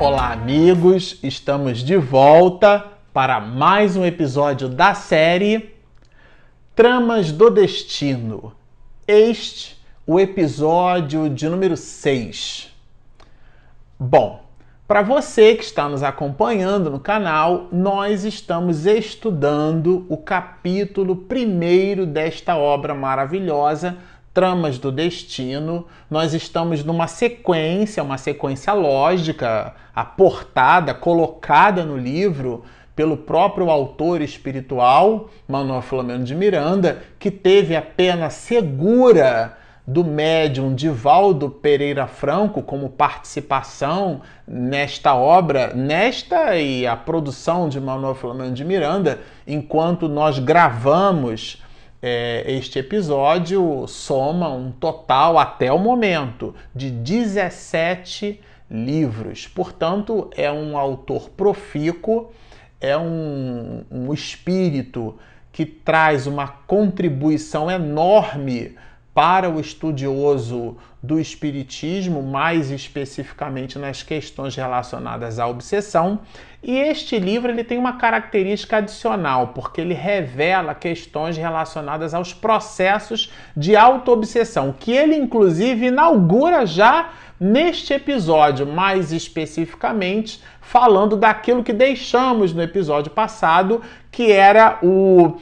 Olá, amigos! Estamos de volta para mais um episódio da série Tramas do Destino. Este, o episódio de número 6. Bom, para você que está nos acompanhando no canal, nós estamos estudando o capítulo primeiro desta obra maravilhosa tramas do destino. Nós estamos numa sequência, uma sequência lógica, aportada, colocada no livro pelo próprio autor espiritual, Manuel Filomeno de Miranda, que teve a pena segura do médium Divaldo Pereira Franco como participação nesta obra, nesta e a produção de Manuel Filomeno de Miranda, enquanto nós gravamos é, este episódio soma um total, até o momento, de 17 livros. Portanto, é um autor profícuo, é um, um espírito que traz uma contribuição enorme para o estudioso do Espiritismo, mais especificamente nas questões relacionadas à obsessão. E este livro ele tem uma característica adicional, porque ele revela questões relacionadas aos processos de autoobsessão, que ele inclusive inaugura já neste episódio, mais especificamente falando daquilo que deixamos no episódio passado, que era o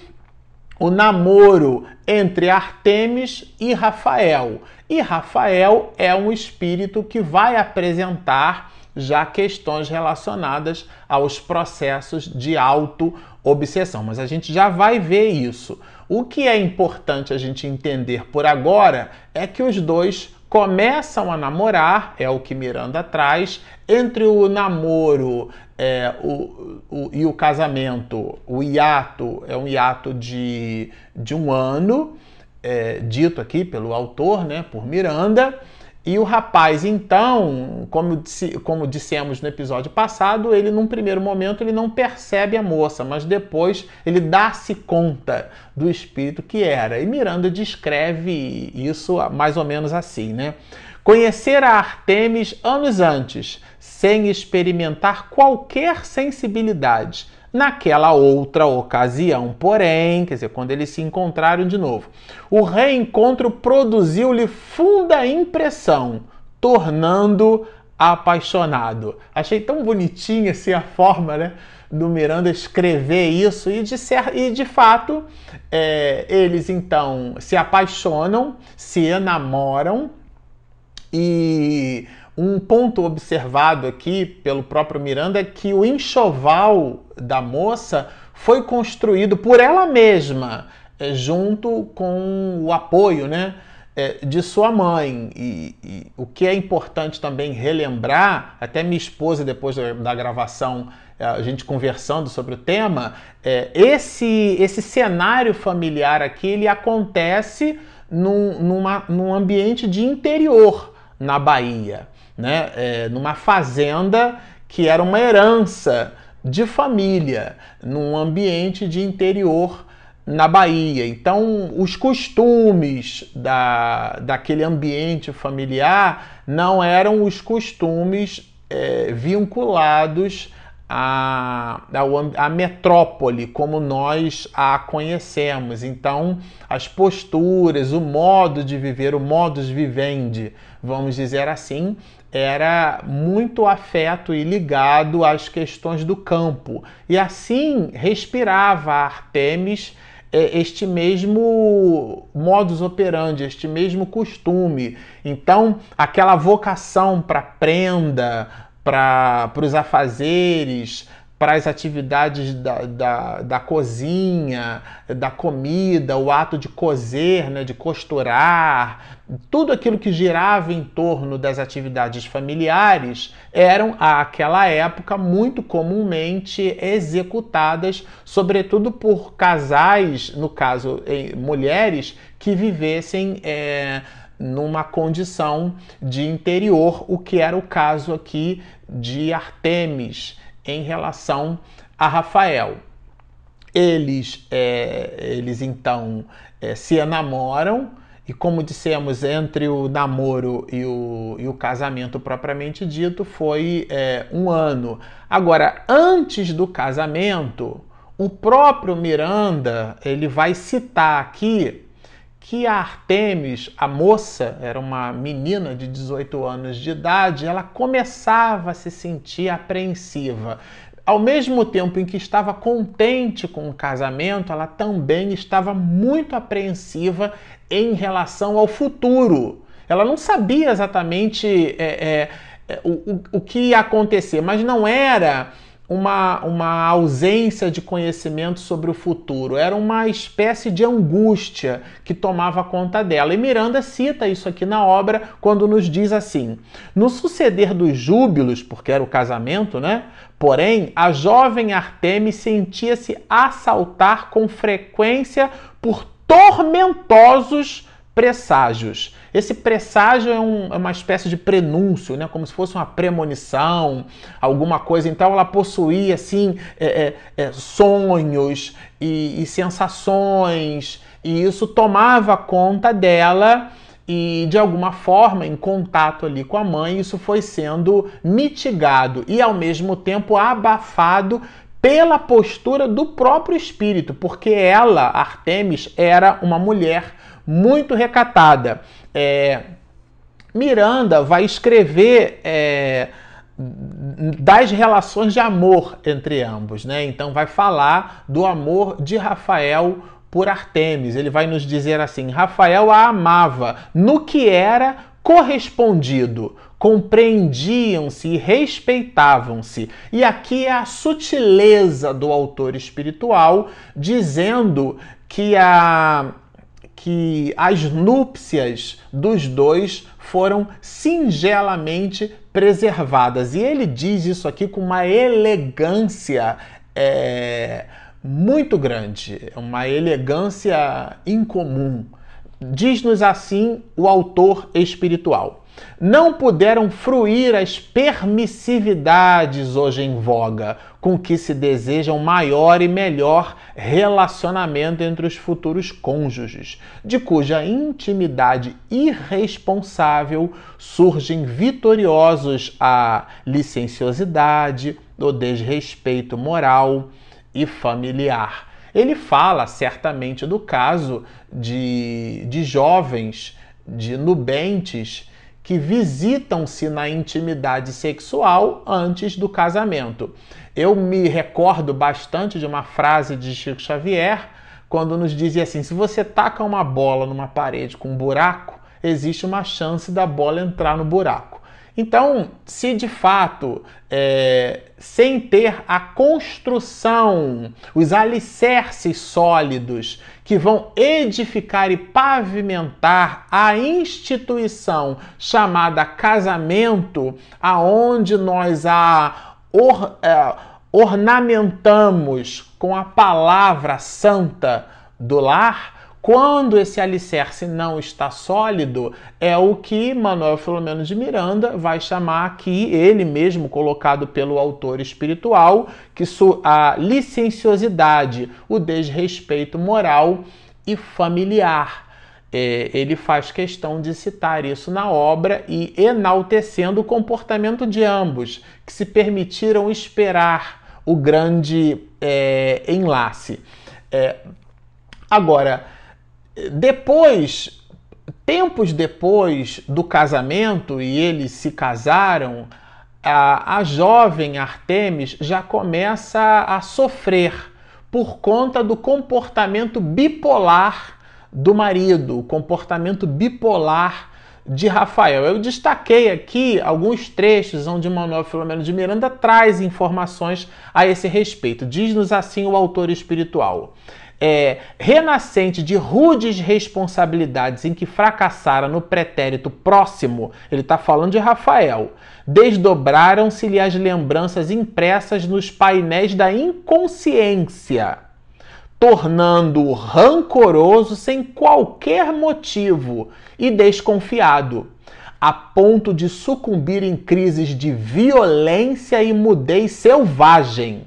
o namoro entre Artemis e Rafael. E Rafael é um espírito que vai apresentar já questões relacionadas aos processos de auto-obsessão. Mas a gente já vai ver isso. O que é importante a gente entender por agora é que os dois começam a namorar, é o que Miranda traz, entre o namoro é, o, o, e o casamento, o hiato é um hiato de, de um ano, é, dito aqui pelo autor, né, por Miranda, e o rapaz, então, como, como dissemos no episódio passado, ele num primeiro momento ele não percebe a moça, mas depois ele dá-se conta do espírito que era. E Miranda descreve isso mais ou menos assim, né? Conhecer a Artemis anos antes, sem experimentar qualquer sensibilidade Naquela outra ocasião, porém, quer dizer, quando eles se encontraram de novo, o reencontro produziu-lhe funda impressão, tornando apaixonado. Achei tão bonitinha assim a forma, né? do Miranda escrever isso e de, ser, e de fato é, eles então se apaixonam, se enamoram e um ponto observado aqui pelo próprio Miranda é que o enxoval da moça foi construído por ela mesma, é, junto com o apoio né, é, de sua mãe. E, e, o que é importante também relembrar, até minha esposa, depois da gravação, é, a gente conversando sobre o tema, é, esse, esse cenário familiar aqui ele acontece num, numa, num ambiente de interior na Bahia né, é, numa fazenda que era uma herança de família, num ambiente de interior na Bahia. Então, os costumes da, daquele ambiente familiar não eram os costumes é, vinculados a, a, a, metrópole como nós a conhecemos. Então, as posturas, o modo de viver, o modus vivendi, vamos dizer assim, era muito afeto e ligado às questões do campo. E assim respirava Artemis é, este mesmo modus operandi, este mesmo costume. Então, aquela vocação para prenda, para os afazeres, para as atividades da, da, da, cozinha, da comida, o ato de cozer, né, de costurar, tudo aquilo que girava em torno das atividades familiares eram, àquela época, muito comumente executadas, sobretudo por casais, no caso, mulheres, que vivessem. É, numa condição de interior, o que era o caso aqui de Artemis em relação a Rafael. Eles, é, eles então é, se enamoram e como dissemos, entre o namoro e o, e o casamento propriamente dito, foi é, um ano. Agora, antes do casamento, o próprio Miranda ele vai citar aqui que a Artemis, a moça, era uma menina de 18 anos de idade, ela começava a se sentir apreensiva. Ao mesmo tempo em que estava contente com o casamento, ela também estava muito apreensiva em relação ao futuro. Ela não sabia exatamente é, é, é o, o, o que ia acontecer, mas não era uma, uma ausência de conhecimento sobre o futuro, era uma espécie de angústia que tomava conta dela. E Miranda cita isso aqui na obra quando nos diz assim: No suceder dos júbilos, porque era o casamento, né? Porém, a jovem Artemis sentia-se assaltar com frequência por tormentosos presságios. Esse presságio é, um, é, uma espécie de prenúncio, né? como se fosse uma premonição, alguma coisa. Então ela possuía assim é, é, é, sonhos e, e sensações, e isso tomava conta dela e de alguma forma, em contato ali com a mãe, isso foi sendo mitigado e ao mesmo tempo abafado pela postura do próprio espírito, porque ela, Artemis, era uma mulher muito recatada. É, Miranda vai escrever é, das relações de amor entre ambos, né? Então vai falar do amor de Rafael por Artemis. Ele vai nos dizer assim: Rafael a amava no que era correspondido, compreendiam-se e respeitavam-se. E aqui é a sutileza do autor espiritual dizendo que a que as núpcias dos dois foram singelamente preservadas. E ele diz isso aqui com uma elegância é, muito grande, uma elegância incomum. Diz-nos assim o autor espiritual não puderam fruir as permissividades hoje em voga, com que se deseja um maior e melhor relacionamento entre os futuros cônjuges, de cuja intimidade irresponsável surgem vitoriosos a licenciosidade, o desrespeito moral e familiar. Ele fala certamente do caso de, de jovens, de nubentes que visitam-se na intimidade sexual antes do casamento. Eu me recordo bastante de uma frase de Chico Xavier, quando nos dizia assim: se você taca uma bola numa parede com um buraco, existe uma chance da bola entrar no buraco. Então, se de fato, é, sem ter a construção, os alicerces sólidos que vão edificar e pavimentar a instituição chamada casamento, aonde nós a or, é, ornamentamos com a palavra santa do lar, quando esse alicerce não está sólido, é o que Manuel Filomeno de Miranda vai chamar aqui, ele mesmo colocado pelo autor espiritual, que a licenciosidade, o desrespeito moral e familiar. É, ele faz questão de citar isso na obra e enaltecendo o comportamento de ambos, que se permitiram esperar o grande é, enlace. É, agora, depois, tempos depois do casamento, e eles se casaram, a, a jovem Artemis já começa a sofrer por conta do comportamento bipolar do marido, o comportamento bipolar de Rafael. Eu destaquei aqui alguns trechos onde Manuel Filomeno de Miranda traz informações a esse respeito. Diz-nos assim o autor espiritual é, renascente de rudes responsabilidades em que fracassara no pretérito próximo, ele está falando de Rafael, desdobraram-se-lhe as lembranças impressas nos painéis da inconsciência, tornando-o rancoroso sem qualquer motivo e desconfiado, a ponto de sucumbir em crises de violência e mudez selvagem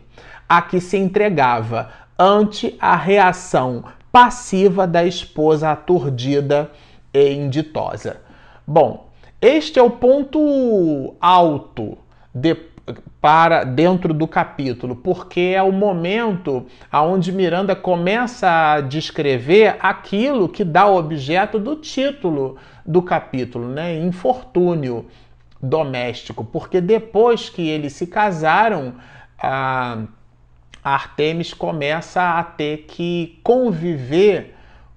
a que se entregava ante a reação passiva da esposa aturdida e inditosa. Bom, este é o ponto alto de, para dentro do capítulo, porque é o momento aonde Miranda começa a descrever aquilo que dá objeto do título do capítulo, né? Infortúnio doméstico, porque depois que eles se casaram, a Artemis começa a ter que conviver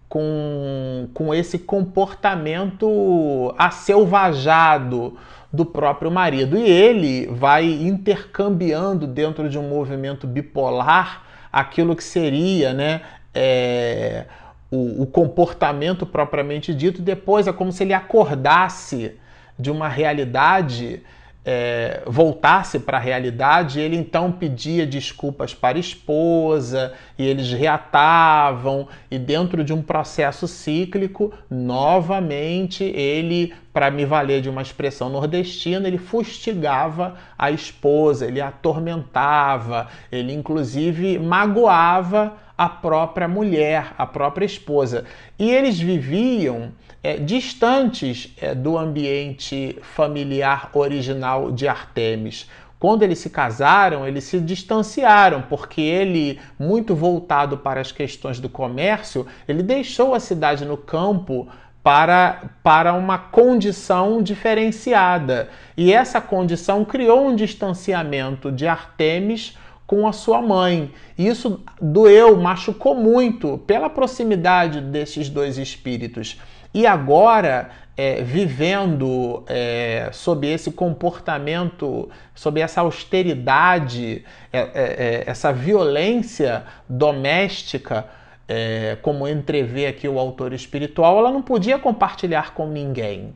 com, com esse comportamento acelvajado do próprio marido. E ele vai intercambiando dentro de um movimento bipolar aquilo que seria, né? É, o, o comportamento propriamente dito, depois é como se ele acordasse de uma realidade é, voltasse para a realidade, ele então pedia desculpas para a esposa e eles reatavam, e dentro de um processo cíclico, novamente ele, para me valer de uma expressão nordestina, ele fustigava a esposa, ele atormentava, ele inclusive magoava a própria mulher, a própria esposa. E eles viviam é, distantes é, do ambiente familiar original de Artemis. Quando eles se casaram, eles se distanciaram, porque ele, muito voltado para as questões do comércio, ele deixou a cidade no campo para, para uma condição diferenciada. E essa condição criou um distanciamento de Artemis com a sua mãe. Isso doeu, machucou muito pela proximidade desses dois espíritos. E agora, é, vivendo é, sob esse comportamento, sob essa austeridade, é, é, é essa violência doméstica, é, como entrevê aqui o autor espiritual, ela não podia compartilhar com ninguém.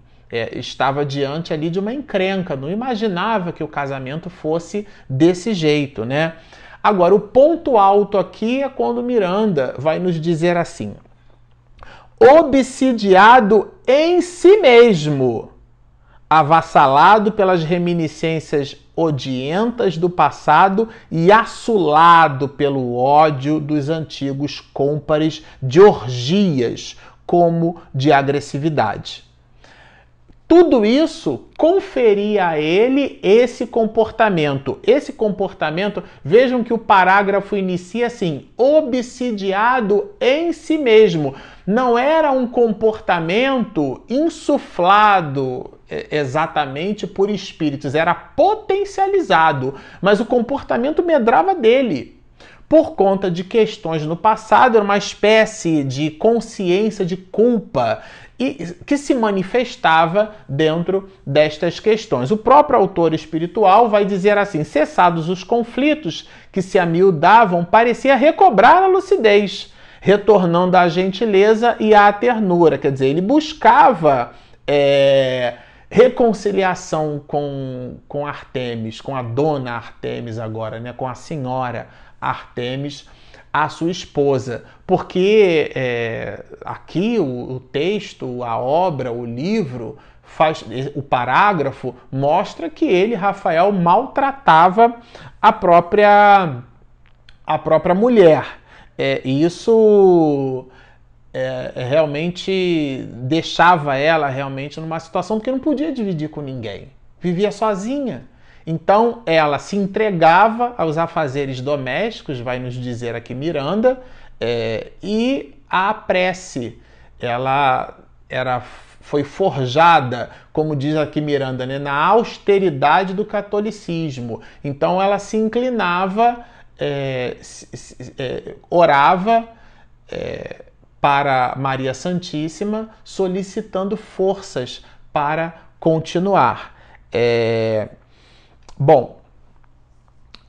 estava diante ali de uma encrenca, não imaginava que o casamento fosse desse jeito, né? Agora, o ponto alto aqui é quando Miranda vai nos dizer assim: obsidiado em si mesmo, avassalado pelas reminiscências odientas do passado e assolado pelo ódio dos antigos cômpares de orgias, como de agressividade. Tudo isso conferia a ele esse comportamento. Esse comportamento, vejam que o parágrafo inicia assim: obsidiado em si mesmo. Não era um comportamento insuflado é, exatamente por espíritos, era potencializado, mas o comportamento medrava dele por conta de questões no passado, era uma espécie de consciência de culpa e que se manifestava dentro destas questões. O próprio autor espiritual vai dizer assim: cessados os conflitos que se amiudavam, parecia recobrar a lucidez, retornando à gentileza e à ternura. Quer dizer, ele buscava é, reconciliação com, com Artemis, com a dona Artemis agora, né, com a senhora Artemis a sua esposa, porque é, aqui o, o texto, a obra, o livro, faz, o parágrafo mostra que ele, Rafael, maltratava a própria, a própria mulher. É, isso é, realmente deixava ela realmente numa situação que não podia dividir com ninguém. Vivia sozinha. Então ela se entregava aos afazeres domésticos, vai nos dizer aqui Miranda, é, e a prece, ela era foi forjada, como diz aqui Miranda, né, na austeridade do catolicismo. Então ela se inclinava, é, é, orava é, para Maria Santíssima, solicitando forças para continuar. É, Bom,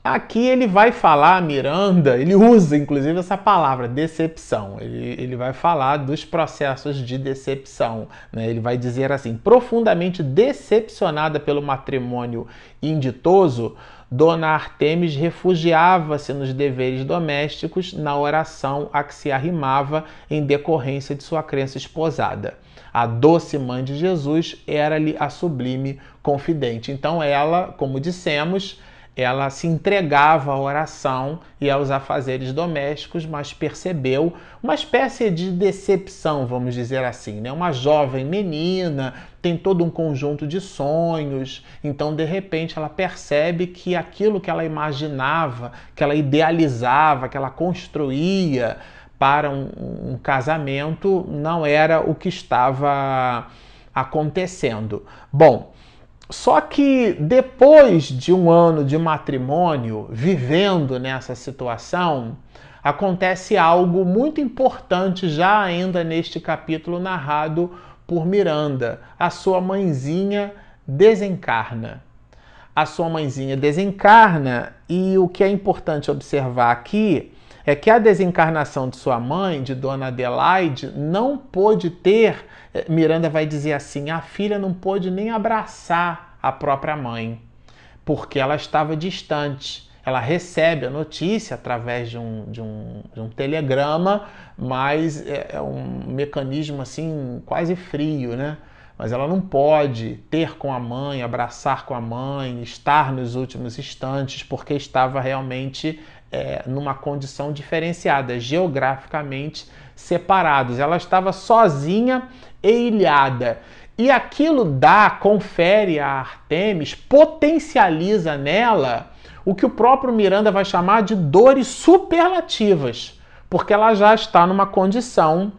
aqui ele vai falar, Miranda, ele usa inclusive essa palavra, decepção. Ele, ele vai falar dos processos de decepção. Né? Ele vai dizer assim: profundamente decepcionada pelo matrimônio inditoso, Dona Artemis refugiava-se nos deveres domésticos na oração a que se arrimava em decorrência de sua crença esposada. A doce mãe de Jesus era-lhe a sublime confidente. Então, ela, como dissemos, ela se entregava à oração e aos afazeres domésticos, mas percebeu uma espécie de decepção, vamos dizer assim, né? Uma jovem menina tem todo um conjunto de sonhos, então de repente ela percebe que aquilo que ela imaginava, que ela idealizava, que ela construía para um, um casamento não era o que estava acontecendo. Bom, só que depois de um ano de matrimônio, vivendo nessa situação, acontece algo muito importante já ainda neste capítulo narrado por Miranda. A sua mãezinha desencarna. A sua mãezinha desencarna e o que é importante observar aqui é que a desencarnação de sua mãe, de Dona Adelaide, não pôde ter eh, Miranda vai dizer assim: a filha não pôde nem abraçar a própria mãe, porque ela estava distante. Ela recebe a notícia através de um, de um, de um telegrama, mas é, é um mecanismo assim quase frio, né? Mas ela não pode ter com a mãe, abraçar com a mãe, estar nos últimos instantes, porque estava realmente é, numa condição diferenciada, geograficamente separados. Ela estava sozinha e ilhada. E aquilo dá, confere a Artemis, potencializa nela o que o próprio Miranda vai chamar de dores superlativas, porque ela já está numa condição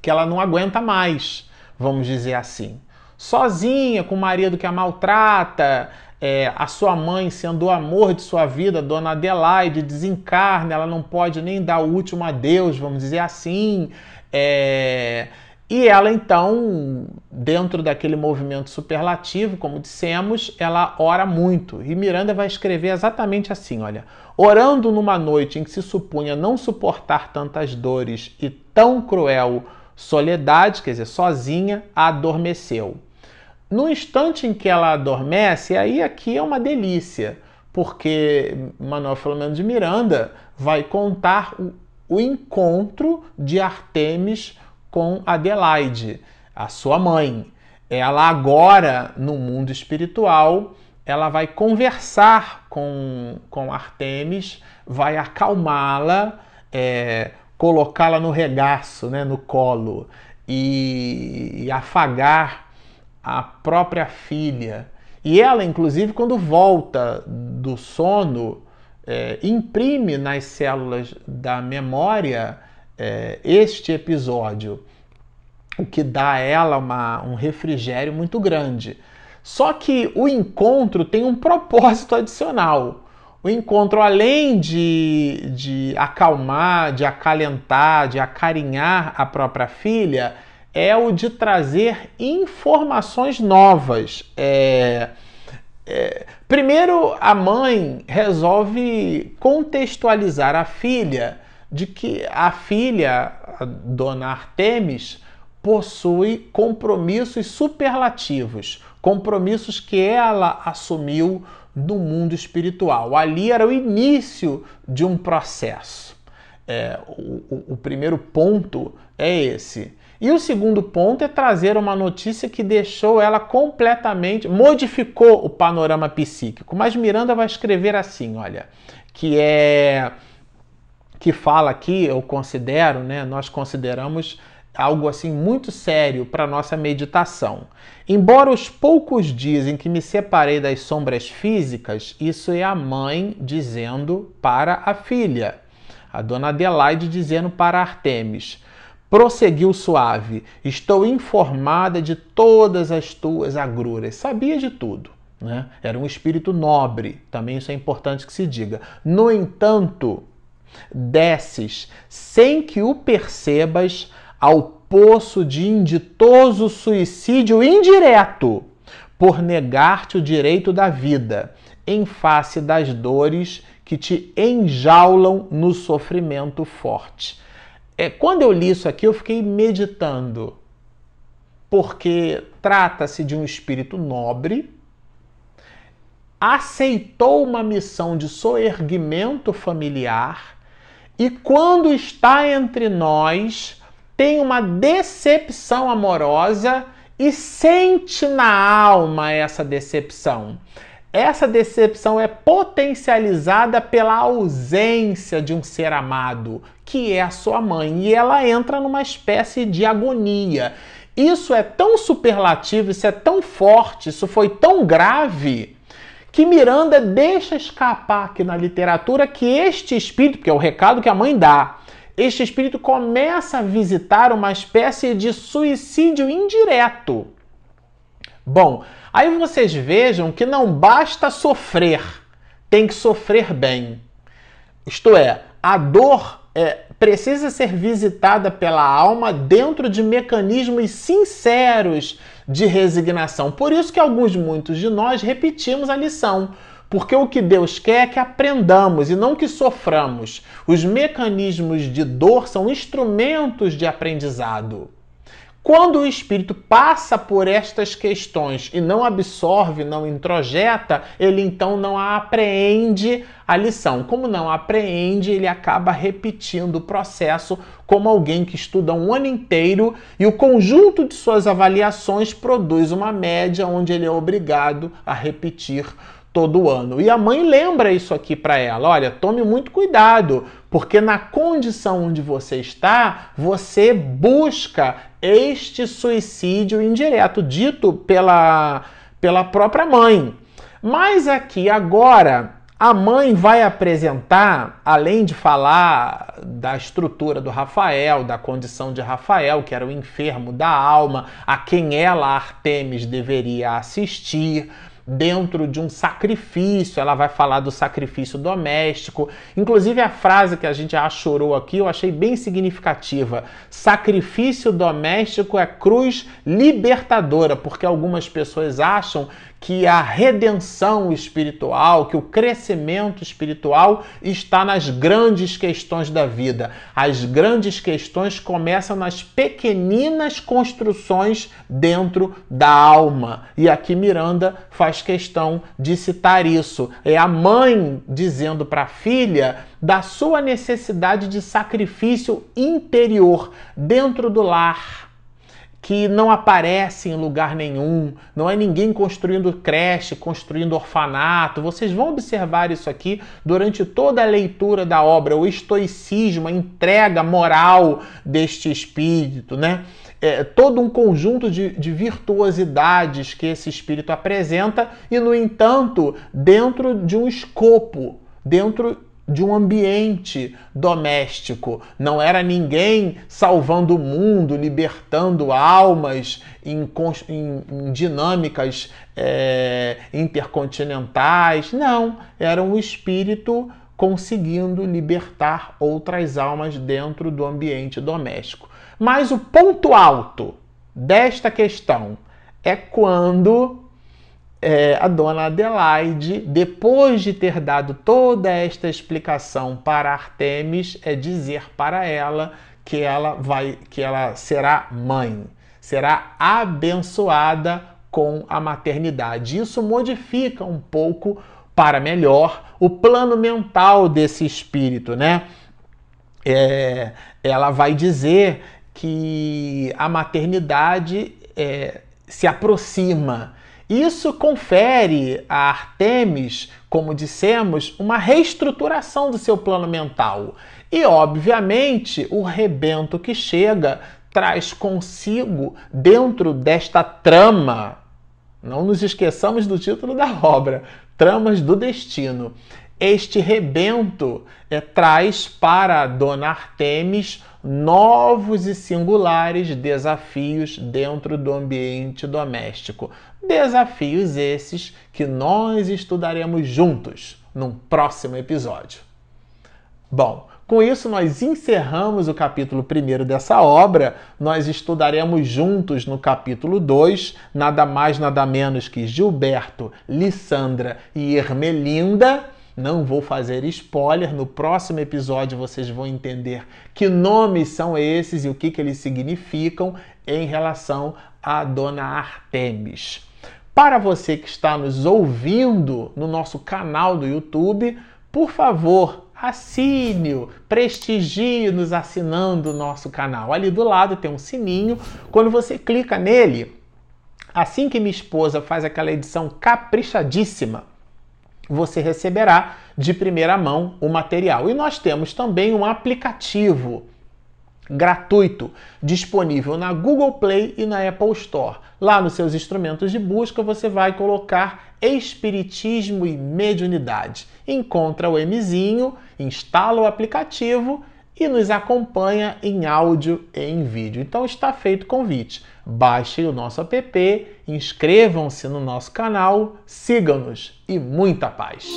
que ela não aguenta mais, vamos dizer assim. Sozinha, com o marido que a maltrata, é, a sua mãe sendo o amor de sua vida, Dona Adelaide, desencarna, ela não pode nem dar o último adeus, vamos dizer assim. É, e ela então, dentro daquele movimento superlativo, como dissemos, ela ora muito. E Miranda vai escrever exatamente assim: olha, orando numa noite em que se supunha não suportar tantas dores e tão cruel soledade, quer dizer, sozinha, adormeceu. No instante em que ela adormece, aí aqui é uma delícia, porque Manuel Filomeno de Miranda vai contar o, o encontro de Artemis com Adelaide, a sua mãe. Ela agora, no mundo espiritual, ela vai conversar com, com Artemis, vai acalmá-la, é, colocá-la no regaço, né, no colo, e, e afagar a própria filha. E ela, inclusive, quando volta do sono, é, imprime nas células da memória é, este episódio, o que dá a ela uma, um refrigério muito grande. Só que o encontro tem um propósito adicional. O encontro, além de, de acalmar, de acalentar, de acarinhar a própria filha, é o de trazer informações novas. É, é, primeiro, a mãe resolve contextualizar a filha de que a filha, a dona Artemis, possui compromissos superlativos, compromissos que ela assumiu no mundo espiritual. Ali era o início de um processo. É, o, o, o primeiro ponto é esse. E o segundo ponto é trazer uma notícia que deixou ela completamente, modificou o panorama psíquico. Mas Miranda vai escrever assim, olha, que é que fala aqui, eu considero, né, nós consideramos algo assim muito sério para nossa meditação. Embora os poucos dias em que me separei das sombras físicas, isso é a mãe dizendo para a filha, a dona Adelaide dizendo para Artemis: Prosseguiu suave: Estou informada de todas as tuas agruras. Sabia de tudo. Né? Era um espírito nobre, também isso é importante que se diga. No entanto, desces sem que o percebas ao poço de inditoso suicídio indireto por negar-te o direito da vida, em face das dores que te enjaulam no sofrimento forte. É, quando eu li isso aqui, eu fiquei meditando, porque trata-se de um espírito nobre, aceitou uma missão de soerguimento familiar e, quando está entre nós, tem uma decepção amorosa e sente na alma essa decepção. essa decepção é potencializada pela ausência de um ser amado, que é a sua mãe, e ela entra numa espécie de agonia. Isso é tão superlativo, isso é tão forte, isso foi tão grave que Miranda deixa escapar aqui na literatura que este espírito, que é o recado que a mãe dá, este espírito começa a visitar uma espécie de suicídio indireto. Bom, aí vocês vejam que não basta sofrer, tem que sofrer bem. Isto é, a dor é, precisa ser visitada pela alma dentro de mecanismos sinceros de resignação. Por isso que alguns, muitos de nós repetimos a lição. Porque o que Deus quer é que aprendamos e não que soframos. Os mecanismos de dor são instrumentos de aprendizado. Quando o espírito passa por estas questões e não absorve, não introjeta, ele então não apreende a lição. Como não apreende, ele acaba repetindo o processo como alguém que estuda um ano inteiro e o conjunto de suas avaliações produz uma média onde ele é obrigado a repetir todo ano. E a mãe lembra isso aqui para ela: olha, tome muito cuidado, porque na condição onde você está, você busca este suicídio indireto, dito pela, pela própria mãe. Mas aqui agora. A mãe vai apresentar, além de falar da estrutura do Rafael, da condição de Rafael, que era o enfermo da alma, a quem ela, Artemis, deveria assistir, dentro de um sacrifício, ela vai falar do sacrifício doméstico. Inclusive a frase que a gente já chorou aqui, eu achei bem significativa. Sacrifício doméstico é cruz libertadora, porque algumas pessoas acham que a redenção espiritual, que o crescimento espiritual está nas grandes questões da vida. As grandes questões começam nas pequeninas construções dentro da alma. E aqui Miranda faz questão de citar isso. É a mãe dizendo para a filha da sua necessidade de sacrifício interior dentro do lar que não aparece em lugar nenhum, não é ninguém construindo creche, construindo orfanato. Vocês vão observar isso aqui durante toda a leitura da obra, o estoicismo, a entrega moral deste espírito, né? É, todo um conjunto de, de virtuosidades que esse espírito apresenta e, no entanto, dentro de um escopo, dentro de um ambiente doméstico. Não era ninguém salvando o mundo, libertando almas em, em, em dinâmicas é, intercontinentais. Não, era um espírito conseguindo libertar outras almas dentro do ambiente doméstico. Mas o ponto alto desta questão é quando é, a dona Adelaide, depois de ter dado toda esta explicação para Artemis, é dizer para ela que ela vai, que ela será mãe, será abençoada com a maternidade. Isso modifica um pouco para melhor o plano mental desse espírito, né? É, ela vai dizer que a maternidade é, se aproxima isso confere a Artemis, como dissemos, uma reestruturação do seu plano mental. E, obviamente, o rebento que chega traz consigo, dentro desta trama, não nos esqueçamos do título da obra, Tramas do Destino. Este rebento é, traz para Dona Artemis novos e singulares desafios dentro do ambiente doméstico. Desafios esses que nós estudaremos juntos num próximo episódio. Bom, com isso nós encerramos o capítulo 1 dessa obra. Nós estudaremos juntos no capítulo 2, nada mais nada menos que Gilberto, Lissandra e Ermelinda não vou fazer spoiler, no próximo episódio vocês vão entender que nomes são esses e o que, que eles significam em relação a Dona Artemis. Para você que está nos ouvindo no nosso canal do YouTube, por favor, assine-o, prestigie nos assinando o nosso canal. Ali do lado tem um sininho. Quando você clica nele, assim que minha esposa faz aquela edição caprichadíssima você receberá de primeira mão o material. E nós temos também um aplicativo gratuito disponível na Google Play e na Apple Store. Lá nos seus instrumentos de busca você vai colocar Espiritismo e Mediunidade. Encontra o Mzinho, instala o aplicativo e nos acompanha em áudio e em vídeo. Então está feito o convite. Baixem o nosso app, inscrevam-se no nosso canal, sigam-nos e muita paz!